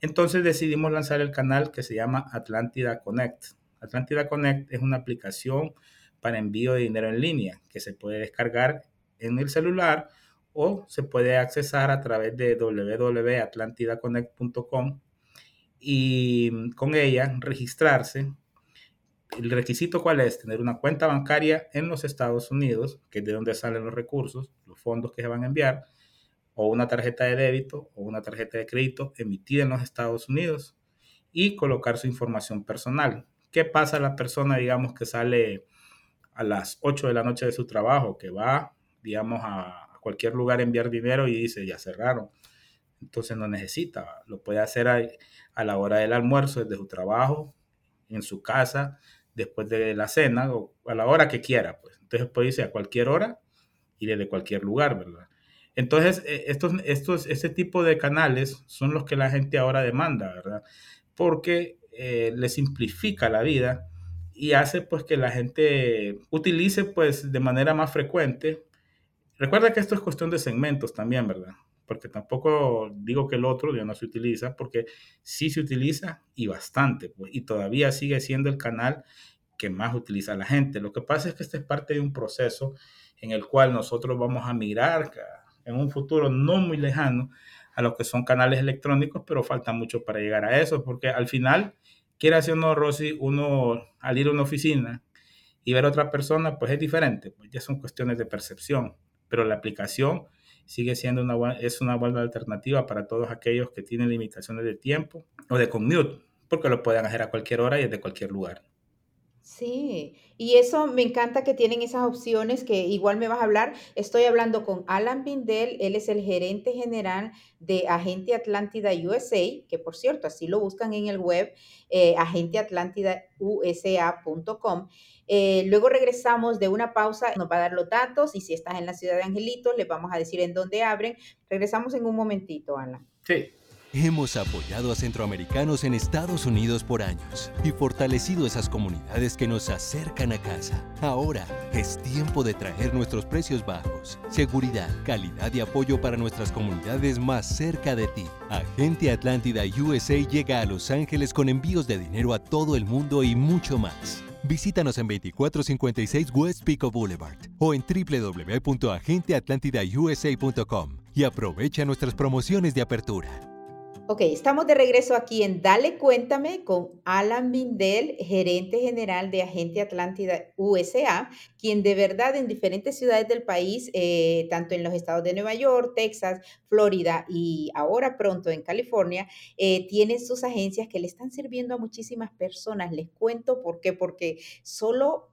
Entonces decidimos lanzar el canal que se llama Atlántida Connect. Atlántida Connect es una aplicación para envío de dinero en línea que se puede descargar en el celular o se puede accesar a través de www.atlantidaconnect.com y con ella registrarse el requisito cuál es? Tener una cuenta bancaria en los Estados Unidos, que es de donde salen los recursos, los fondos que se van a enviar, o una tarjeta de débito o una tarjeta de crédito emitida en los Estados Unidos y colocar su información personal. ¿Qué pasa a la persona, digamos, que sale a las 8 de la noche de su trabajo, que va, digamos, a, cualquier lugar a enviar dinero y dice, ya cerraron? Entonces no necesita, lo puede hacer a, a la hora del almuerzo desde su trabajo, en su casa, después de la cena o a la hora que quiera, pues. Entonces puede irse a cualquier hora y desde cualquier lugar, ¿verdad? Entonces, eh, estos, estos, este tipo de canales son los que la gente ahora demanda, ¿verdad? Porque eh, le simplifica la vida y hace pues que la gente utilice pues de manera más frecuente Recuerda que esto es cuestión de segmentos también, ¿verdad? Porque tampoco digo que el otro ya no se utiliza, porque sí se utiliza y bastante, pues, y todavía sigue siendo el canal que más utiliza la gente. Lo que pasa es que este es parte de un proceso en el cual nosotros vamos a mirar en un futuro no muy lejano a lo que son canales electrónicos, pero falta mucho para llegar a eso, porque al final, quiere hacer uno, Rosy, uno al ir a una oficina y ver a otra persona, pues es diferente, pues ya son cuestiones de percepción, pero la aplicación sigue siendo una, es una buena alternativa para todos aquellos que tienen limitaciones de tiempo o de commute, porque lo pueden hacer a cualquier hora y desde cualquier lugar. Sí, y eso me encanta que tienen esas opciones que igual me vas a hablar. Estoy hablando con Alan Bindel, él es el gerente general de Agente Atlántida USA, que por cierto, así lo buscan en el web, eh, agenteatlantidausa.com. Eh, luego regresamos de una pausa, nos va a dar los datos y si estás en la ciudad de Angelito, les vamos a decir en dónde abren. Regresamos en un momentito, Alan. Sí. Hemos apoyado a centroamericanos en Estados Unidos por años y fortalecido esas comunidades que nos acercan a casa. Ahora es tiempo de traer nuestros precios bajos, seguridad, calidad y apoyo para nuestras comunidades más cerca de ti. Agente Atlántida USA llega a Los Ángeles con envíos de dinero a todo el mundo y mucho más. Visítanos en 2456 West Pico Boulevard o en www.agenteatlantidausa.com y aprovecha nuestras promociones de apertura. Ok, estamos de regreso aquí en Dale Cuéntame con Alan Bindel, gerente general de Agente Atlántida USA, quien de verdad en diferentes ciudades del país, eh, tanto en los estados de Nueva York, Texas, Florida y ahora pronto en California, eh, tiene sus agencias que le están sirviendo a muchísimas personas. Les cuento por qué, porque solo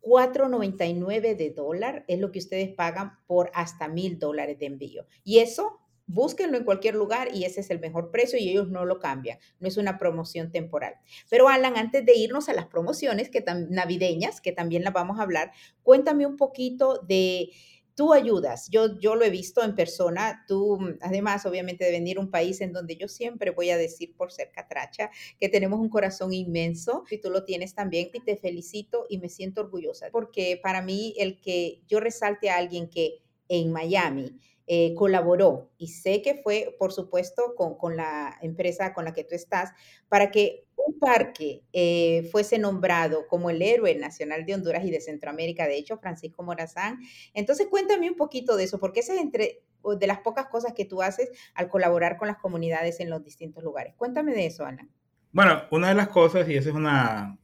4.99 de dólar es lo que ustedes pagan por hasta mil dólares de envío. Y eso Búsquenlo en cualquier lugar y ese es el mejor precio y ellos no lo cambian. No es una promoción temporal. Pero Alan, antes de irnos a las promociones que navideñas, que también las vamos a hablar, cuéntame un poquito de tú ayudas. Yo, yo lo he visto en persona. Tú, además, obviamente, de venir a un país en donde yo siempre voy a decir por ser catracha que tenemos un corazón inmenso y tú lo tienes también. Y te felicito y me siento orgullosa porque para mí el que yo resalte a alguien que en Miami eh, colaboró y sé que fue, por supuesto, con, la empresa con la que tú estás, para que un parque eh, fuese nombrado como el héroe nacional de Honduras y de Centroamérica, de hecho, Francisco Morazán. Entonces, cuéntame un poquito de eso, porque esa es entre de las pocas cosas que tú haces al colaborar con las comunidades en los distintos lugares. Cuéntame de eso, Ana. Bueno, una de las cosas, y esa es una,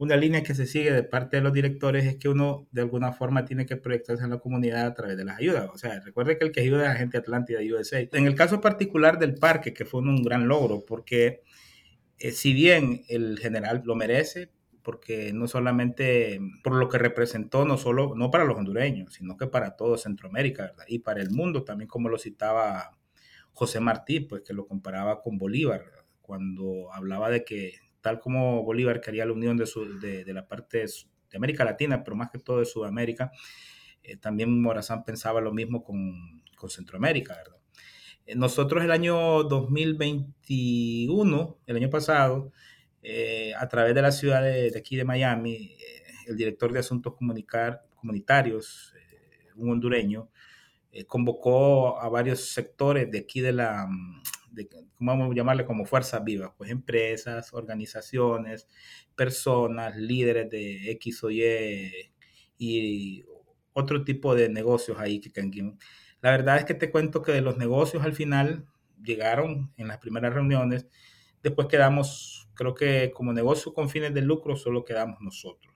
una línea que se sigue de parte de los directores es que uno de alguna forma tiene que proyectarse en la comunidad a través de las ayudas. O sea, recuerde que el que ayuda es la gente Atlántida USA. En el caso particular del parque, que fue un gran logro, porque eh, si bien el general lo merece, porque no solamente por lo que representó, no solo, no para los hondureños, sino que para todo Centroamérica, ¿verdad? Y para el mundo, también como lo citaba José Martí, pues que lo comparaba con Bolívar, cuando hablaba de que tal como Bolívar quería la unión de, de, la parte de, América Latina, pero más que todo de Sudamérica, eh, también Morazán pensaba lo mismo con, con Centroamérica, ¿verdad? Eh, nosotros el año 2021, el año pasado, eh, a través de la ciudad de, aquí de Miami, el director de Asuntos Comunicar, Comunitarios, un hondureño, convocó a varios sectores de aquí de la, de, vamos a llamarle como fuerzas vivas, pues empresas, organizaciones, personas, líderes de X o Y y otro tipo de negocios ahí que La verdad es que te cuento que de los negocios al final llegaron en las primeras reuniones, después quedamos, creo que como negocio con fines de lucro solo quedamos nosotros.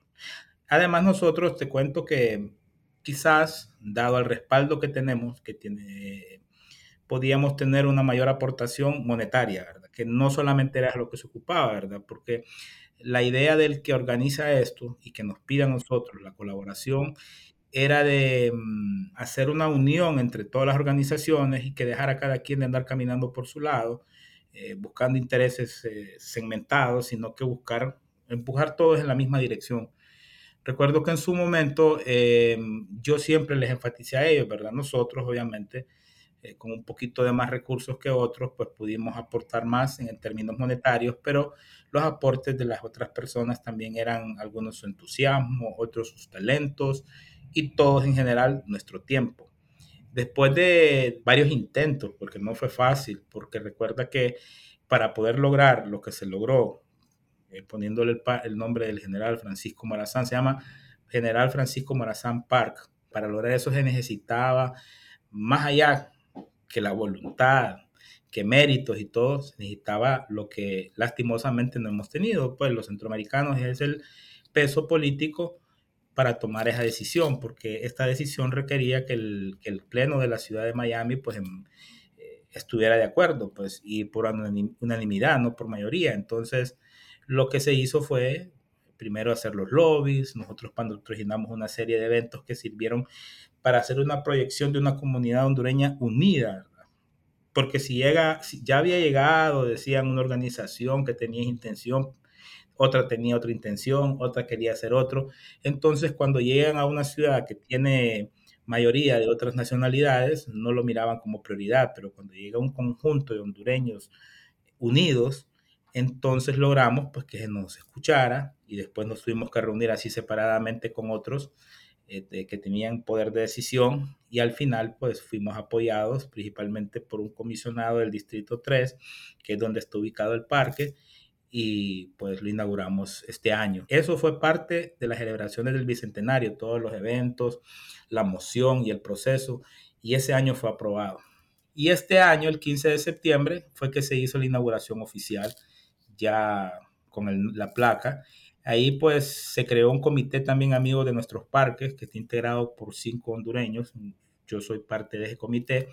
Además nosotros te cuento que quizás, dado el respaldo que tenemos, que tiene podíamos tener una mayor aportación monetaria, ¿verdad? Que no solamente era lo que se ocupaba, ¿verdad? Porque la idea del que organiza esto y que nos pida a nosotros la colaboración era de mm, hacer una unión entre todas las organizaciones y que dejar a cada quien de andar caminando por su lado, eh, buscando intereses eh, segmentados, sino que buscar empujar todos en la misma dirección. Recuerdo que en su momento eh, yo siempre les enfaticé a ellos, ¿verdad? Nosotros, obviamente, eh, con un poquito de más recursos que otros, pues pudimos aportar más en términos monetarios, pero los aportes de las otras personas también eran algunos su entusiasmo, otros sus talentos y todos en general nuestro tiempo. Después de varios intentos, porque no fue fácil, porque recuerda que para poder lograr lo que se logró, eh, poniéndole el, nombre del general Francisco Morazán, se llama General Francisco Morazán Park. Para lograr eso se necesitaba, más allá que la voluntad, que méritos y todo, se necesitaba lo que lastimosamente no hemos tenido, pues los centroamericanos es el peso político para tomar esa decisión, porque esta decisión requería que el, Pleno de la ciudad de Miami pues, em, estuviera de acuerdo, pues, y por unanimidad, no por mayoría. Entonces, lo que se hizo fue primero hacer los lobbies, nosotros patrocinamos una serie de eventos que sirvieron para hacer una proyección de una comunidad hondureña unida, porque si llega, ya había llegado, decían, una organización que tenía intención, otra tenía otra intención, otra quería hacer otro, entonces cuando llegan a una ciudad que tiene mayoría de otras nacionalidades no lo miraban como prioridad, pero cuando llega un conjunto de hondureños unidos, entonces logramos pues que nos escuchara y después nos tuvimos que reunir así separadamente con otros este, que tenían poder de decisión y al final pues fuimos apoyados principalmente por un comisionado del Distrito 3, que es donde está ubicado el parque, y pues lo inauguramos este año. Eso fue parte de las celebraciones del Bicentenario, todos los eventos, la moción y el proceso, y ese año fue aprobado. Y este año, el 15 de septiembre, fue que se hizo la inauguración oficial, ya con la placa. Ahí pues se creó un comité también amigo de nuestros parques, que está integrado por cinco hondureños. Yo soy parte de ese comité.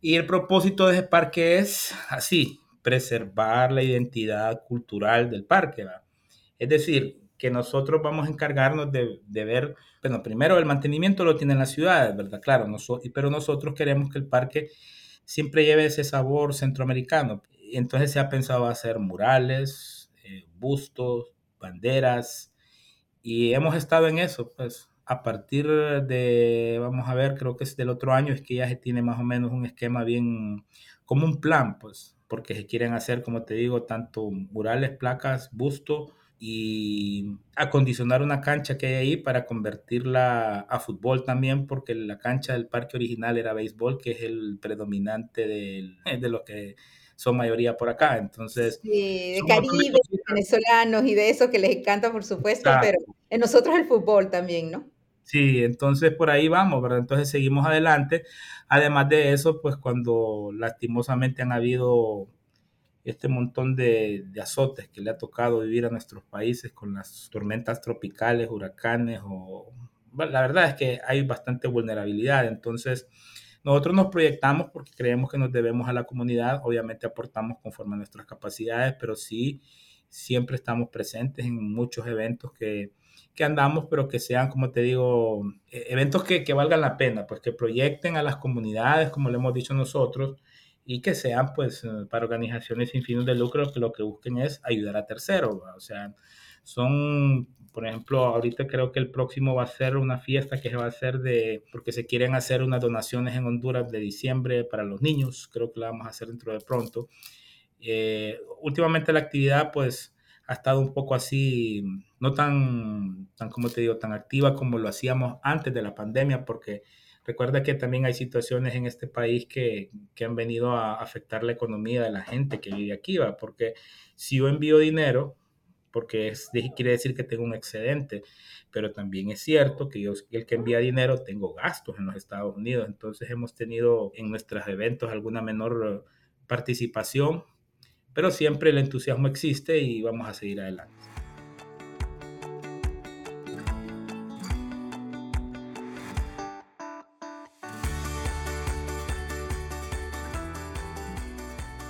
Y el propósito de ese parque es así, preservar la identidad cultural del parque. Es decir, que nosotros vamos a encargarnos de, ver, bueno, primero el mantenimiento lo tienen las ciudades, ¿verdad? Claro, pero nosotros queremos que el parque siempre lleve ese sabor centroamericano. Entonces se ha pensado hacer murales, eh, bustos, banderas, y hemos estado en eso, pues a partir de, vamos a ver, creo que es del otro año, es que ya se tiene más o menos un esquema bien, como un plan, pues, porque se quieren hacer, como te digo, tanto murales, placas, busto y acondicionar una cancha que hay ahí para convertirla a fútbol también, porque la cancha del parque original era béisbol, que es el predominante de, de lo que son mayoría por acá. Entonces, sí, de Caribe, venezolanos y de eso que les encanta, por supuesto, pero en nosotros el fútbol también, ¿no? Sí, entonces por ahí vamos, ¿verdad? Entonces seguimos adelante. Además de eso, pues cuando lastimosamente han habido este montón de, azotes que le ha tocado vivir a nuestros países con las tormentas tropicales, huracanes, o la verdad es que hay bastante vulnerabilidad. Entonces, nosotros nos proyectamos porque creemos que nos debemos a la comunidad, obviamente aportamos conforme a nuestras capacidades, pero sí siempre estamos presentes en muchos eventos que, que andamos, pero que sean, como te digo, e, eventos que, que, valgan la pena, pues que proyecten a las comunidades, como le hemos dicho nosotros, y que sean, pues, eh, para organizaciones sin fines de lucro que lo que busquen es ayudar a terceros, o sea, son, por ejemplo, ahorita creo que el próximo va a ser una fiesta que se va a hacer de, porque se quieren hacer unas donaciones en Honduras de diciembre para los niños, creo que la vamos a hacer dentro de pronto. Eh, últimamente la actividad, pues, ha estado un poco así, no tan, tan, como te digo, tan activa como lo hacíamos antes de la pandemia, porque recuerda que también hay situaciones en este país que, que han venido a afectar la economía de la gente que vive aquí, ¿va? porque si yo envío dinero, porque quiere decir que tengo un excedente, pero también es cierto que yo, el que envía dinero, tengo gastos en los Estados Unidos, entonces hemos tenido en nuestros eventos alguna menor participación pero siempre el entusiasmo existe y vamos a seguir adelante.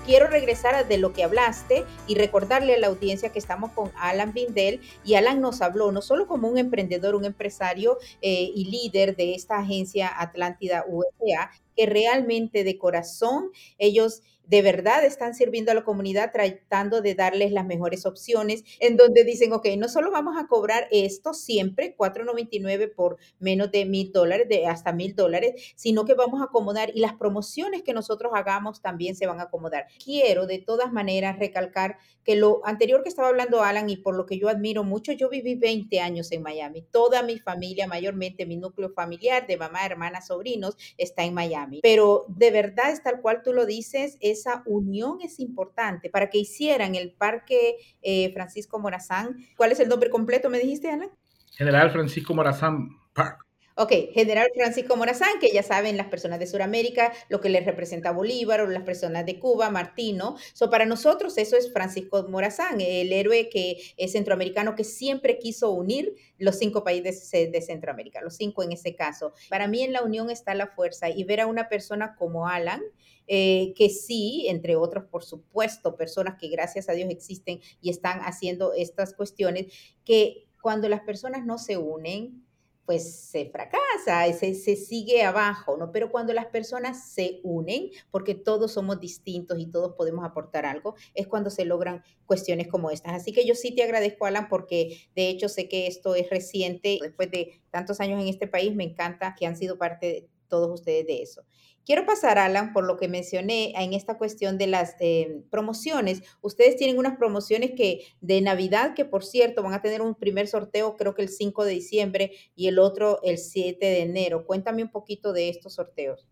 Quiero regresar de lo que hablaste y recordarle a la audiencia que estamos con Alan Bindel y Alan nos habló no solo como un emprendedor, un empresario eh, y líder de esta agencia Atlántida USA, que realmente de corazón ellos de verdad están sirviendo a la comunidad tratando de darles las mejores opciones, en donde dicen, ok, no solo vamos a cobrar esto siempre, 4.99 por menos de mil dólares, de hasta mil dólares, sino que vamos a acomodar y las promociones que nosotros hagamos también se van a acomodar. Quiero de todas maneras recalcar que lo anterior que estaba hablando Alan y por lo que yo admiro mucho, yo viví 20 años en Miami. Toda mi familia, mayormente mi núcleo familiar de mamá, hermana, sobrinos, está en Miami. Pero de verdad es tal cual tú lo dices, esa unión es importante para que hicieran el Parque eh, Francisco Morazán. ¿Cuál es el nombre completo, me dijiste, Alan? General Francisco Morazán Park. Ok, General Francisco Morazán, que ya saben las personas de Sudamérica, lo que les representa Bolívar o las personas de Cuba, Martino. So, para nosotros eso es Francisco Morazán, el héroe que es centroamericano que siempre quiso unir los cinco países de Centroamérica, los cinco en ese caso. Para mí en la unión está la fuerza y ver a una persona como Alan, eh, que sí, entre otros, por supuesto, personas que gracias a Dios existen y están haciendo estas cuestiones, que cuando las personas no se unen, pues se fracasa, se, se sigue abajo, ¿no? Pero cuando las personas se unen, porque todos somos distintos y todos podemos aportar algo, es cuando se logran cuestiones como estas. Así que yo sí te agradezco, Alan, porque de hecho sé que esto es reciente, después de tantos años en este país, me encanta que han sido parte de todos ustedes de eso. Quiero pasar, Alan, por lo que mencioné en esta cuestión de las eh, promociones. Ustedes tienen unas promociones que de Navidad, que por cierto van a tener un primer sorteo creo que el 5 de diciembre y el otro el 7 de enero. Cuéntame un poquito de estos sorteos.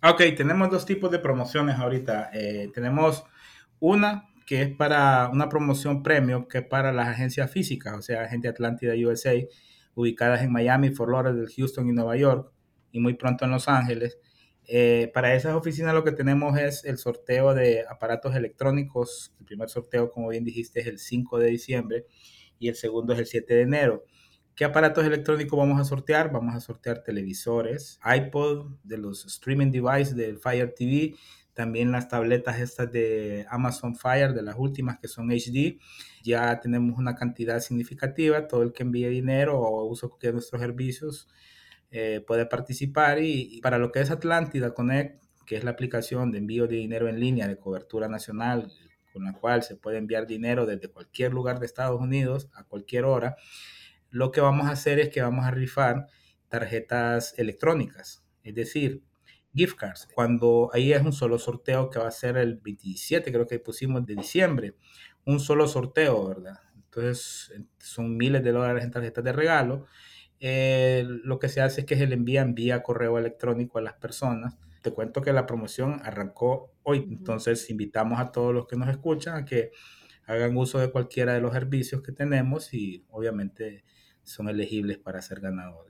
Ok, tenemos dos tipos de promociones ahorita. Eh, tenemos una que es para una promoción premium, que es para las agencias físicas, o sea, Agente Atlántida USA, ubicadas en Miami, Fort Lauderdale, Houston y Nueva York, y muy pronto en Los Ángeles. Eh, para esas oficinas lo que tenemos es el sorteo de aparatos electrónicos. El primer sorteo, como bien dijiste, es el 5 de diciembre y el segundo es el 7 de enero. ¿Qué aparatos electrónicos vamos a sortear? Vamos a sortear televisores, iPod, de los streaming devices del Fire TV, también las tabletas estas de Amazon Fire, de las últimas que son HD. Ya tenemos una cantidad significativa. Todo el que envíe dinero o cualquier de nuestros servicios eh, puede participar y, para lo que es Atlántida Connect, que es la aplicación de envío de dinero en línea de cobertura nacional, con la cual se puede enviar dinero desde cualquier lugar de Estados Unidos a cualquier hora, lo que vamos a hacer es que vamos a rifar tarjetas electrónicas, es decir, gift cards. Cuando ahí es un solo sorteo que va a ser el 27, creo que pusimos de diciembre, un solo sorteo, ¿verdad? Entonces son miles de dólares en tarjetas de regalo eh, lo que se hace es que se le envía vía correo electrónico a las personas. Te cuento que la promoción arrancó hoy, entonces invitamos a todos los que nos escuchan a que hagan uso de cualquiera de los servicios que tenemos y obviamente son elegibles para ser ganadores.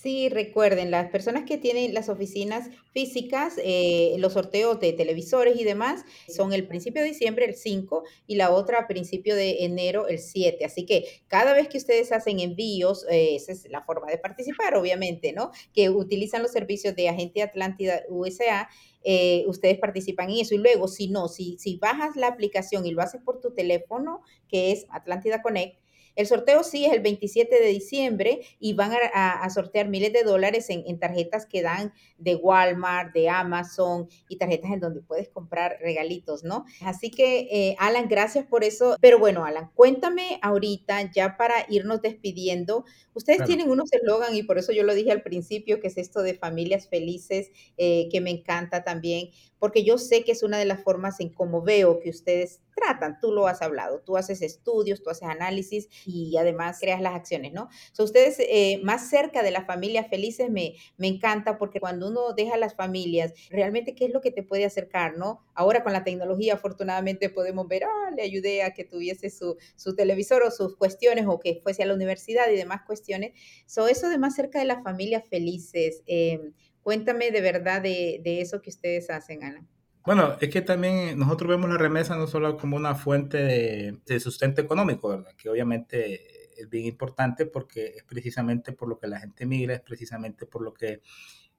Sí, recuerden, las personas que tienen las oficinas físicas, eh, los sorteos de televisores y demás son el principio de diciembre, el 5, y la otra a principio de enero, el 7. Así que cada vez que ustedes hacen envíos, eh, esa es la forma de participar, obviamente, ¿no? Que utilizan los servicios de Agente Atlántida USA. Eh, ustedes participan en eso y luego si no, si, si bajas la aplicación y lo haces por tu teléfono, que es Atlántida Connect, el sorteo sí es el 27 de diciembre y van a, sortear miles de dólares en, tarjetas que dan de Walmart, de Amazon y tarjetas en donde puedes comprar regalitos, ¿no? Así que, eh, Alan, gracias por eso. Pero bueno, Alan, cuéntame ahorita, ya para irnos despidiendo, ustedes tienen unos eslogan y por eso yo lo dije al principio, que es esto de familias felices, eh, que me encanta también porque yo sé que es una de las formas en cómo veo que ustedes tratan. Tú lo has hablado, tú haces estudios, tú haces análisis y además creas las acciones, ¿no? So, ustedes eh, más cerca de las familias felices me, me encanta porque cuando uno deja las familias, realmente qué es lo que te puede acercar, ¿no? Ahora con la tecnología afortunadamente podemos ver, ah, le ayudé a que tuviese su, su televisor o sus cuestiones o que fuese a la universidad y demás cuestiones. So, eso de más cerca de las familias felices. Eh, Cuéntame de verdad de, eso que ustedes hacen, Ana. Bueno, es que también nosotros vemos la remesa no solo como una fuente de, sustento económico, ¿verdad? Que obviamente es bien importante porque es precisamente por lo que la gente migra, es precisamente por lo que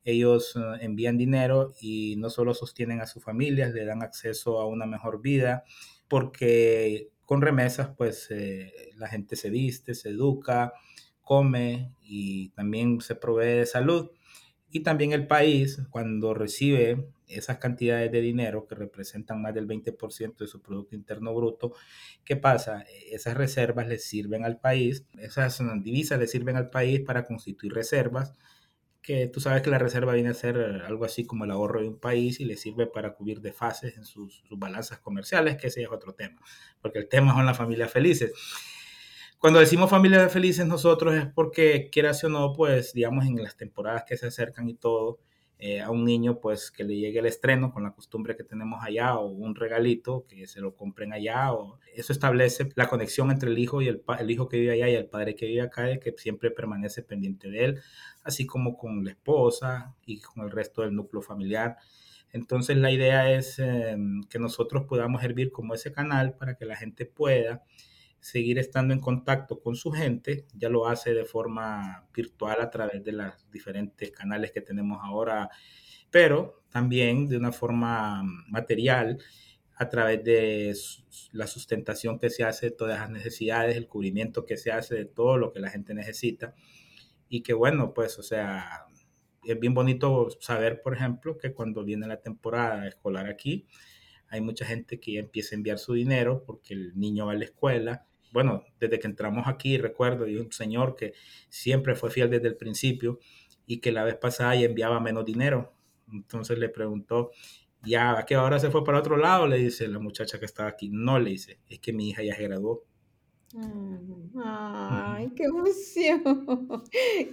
ellos eh, envían dinero y no solo sostienen a sus familias, le dan acceso a una mejor vida, porque con remesas pues eh, la gente se viste, se educa, come y también se provee de salud. Y también el país, cuando recibe esas cantidades de dinero que representan más del 20% de su Producto Interno Bruto, ¿qué pasa? Esas reservas le sirven al país, esas divisas le sirven al país para constituir reservas, que tú sabes que la reserva viene a ser algo así como el ahorro de un país y le sirve para cubrir desfases en sus, sus balanzas comerciales, que ese es otro tema, porque el tema son las familias felices. Cuando decimos familias felices nosotros es porque, quieras o no, pues digamos en las temporadas que se acercan y todo, eh, a un niño pues que le llegue el estreno con la costumbre que tenemos allá o un regalito que se lo compren allá o eso establece la conexión entre el hijo y el, hijo que vive allá y el padre que vive acá y que siempre permanece pendiente de él así como con la esposa y con el resto del núcleo familiar. Entonces la idea es em, que nosotros podamos servir como ese canal para que la gente pueda seguir estando en contacto con su gente, ya lo hace de forma virtual a través de los diferentes canales que tenemos ahora, pero también de una forma material a través de la sustentación que se hace de todas las necesidades, el cubrimiento que se hace de todo lo que la gente necesita. Y que bueno, pues, o sea, es bien bonito saber, por ejemplo, que cuando viene la temporada escolar aquí, hay mucha gente que ya empieza a enviar su dinero porque el niño va a la escuela bueno, desde que entramos aquí, recuerdo, hay un señor que siempre fue fiel desde el principio y que la vez pasada ya enviaba menos dinero. Entonces le preguntó, ¿ya qué hora se fue para otro lado? Le dice la muchacha que estaba aquí. No, le dice, es que mi hija ya se graduó. Ay, qué emoción,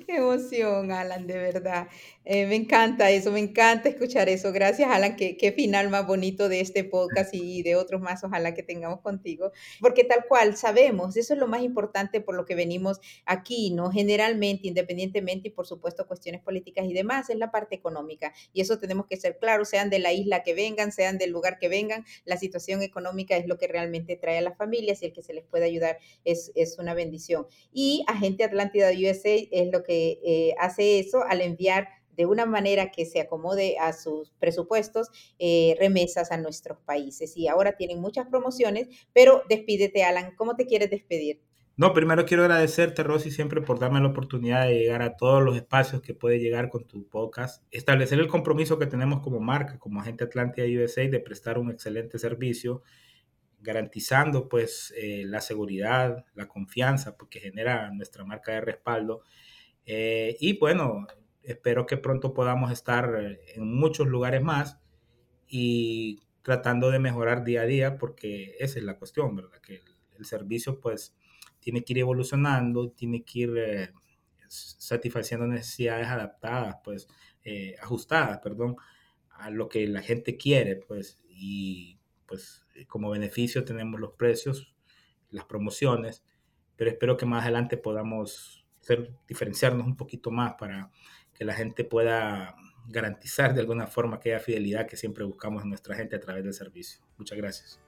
qué emoción, Alan, de verdad. Eh, me encanta eso, me encanta escuchar eso. Gracias, Alan, qué, qué final más bonito de este podcast y de otros más, ojalá que tengamos contigo, porque tal cual sabemos, eso es lo más importante por lo que venimos aquí, ¿no? Generalmente, independientemente y por supuesto cuestiones políticas y demás, es la parte económica. Y eso tenemos que ser claros, sean de la isla que vengan, sean del lugar que vengan, la situación económica es lo que realmente trae a las familias y el que se les puede ayudar es, una bendición. Y Agente Atlántida USA es lo que eh, hace eso al enviar de una manera que se acomode a sus presupuestos, eh, remesas a nuestros países. Y ahora tienen muchas promociones, pero despídete, Alan. ¿Cómo te quieres despedir? No, primero quiero agradecerte, Rosy, siempre por darme la oportunidad de llegar a todos los espacios que puede llegar con tu podcast. Establecer el compromiso que tenemos como marca, como Agente Atlántida USA, de prestar un excelente servicio garantizando pues eh, la seguridad, la confianza, porque genera nuestra marca de respaldo. Eh, y bueno, espero que pronto podamos estar en muchos lugares más y tratando de mejorar día a día, porque esa es la cuestión, ¿verdad? Que el, servicio pues tiene que ir evolucionando, tiene que ir eh, satisfaciendo necesidades adaptadas, pues ajustadas, perdón, a lo que la gente quiere, pues, y pues eh, como beneficio tenemos los precios, las promociones, pero espero que más adelante podamos diferenciarnos un poquito más para que la gente pueda garantizar de alguna forma aquella fidelidad que siempre buscamos en nuestra gente a través del servicio. Muchas gracias.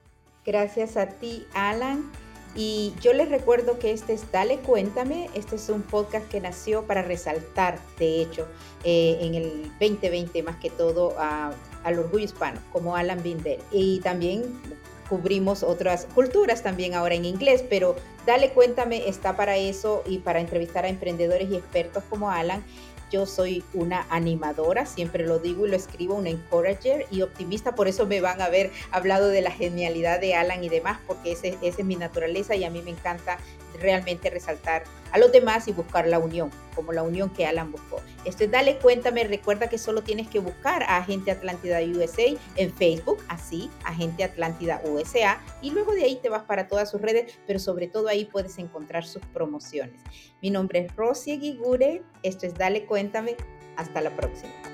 Gracias a ti, Alan. Y yo les recuerdo que este es Dale Cuéntame, este es un podcast que nació para resaltar, de hecho, eh, en el 2020 más que todo al orgullo hispano, como Alan Bindel. Y también cubrimos otras culturas también ahora en inglés, pero Dale Cuéntame está para eso y para entrevistar a emprendedores y expertos como Alan yo soy una animadora, siempre lo digo y lo escribo, una encourager y optimista, por eso me van a ver hablado de la genialidad de Alan y demás, porque esa es mi naturaleza y a mí me encanta realmente resaltar a los demás y buscar la unión, como la unión que Alan buscó. Esto es Dale Cuéntame, recuerda que solo tienes que buscar a Agente Atlántida USA en Facebook, así, Agente Atlántida USA, y luego de ahí te vas para todas sus redes, pero sobre todo ahí puedes encontrar sus promociones. Mi nombre es Rosy Guigure, esto es Dale Cuéntame, hasta la próxima.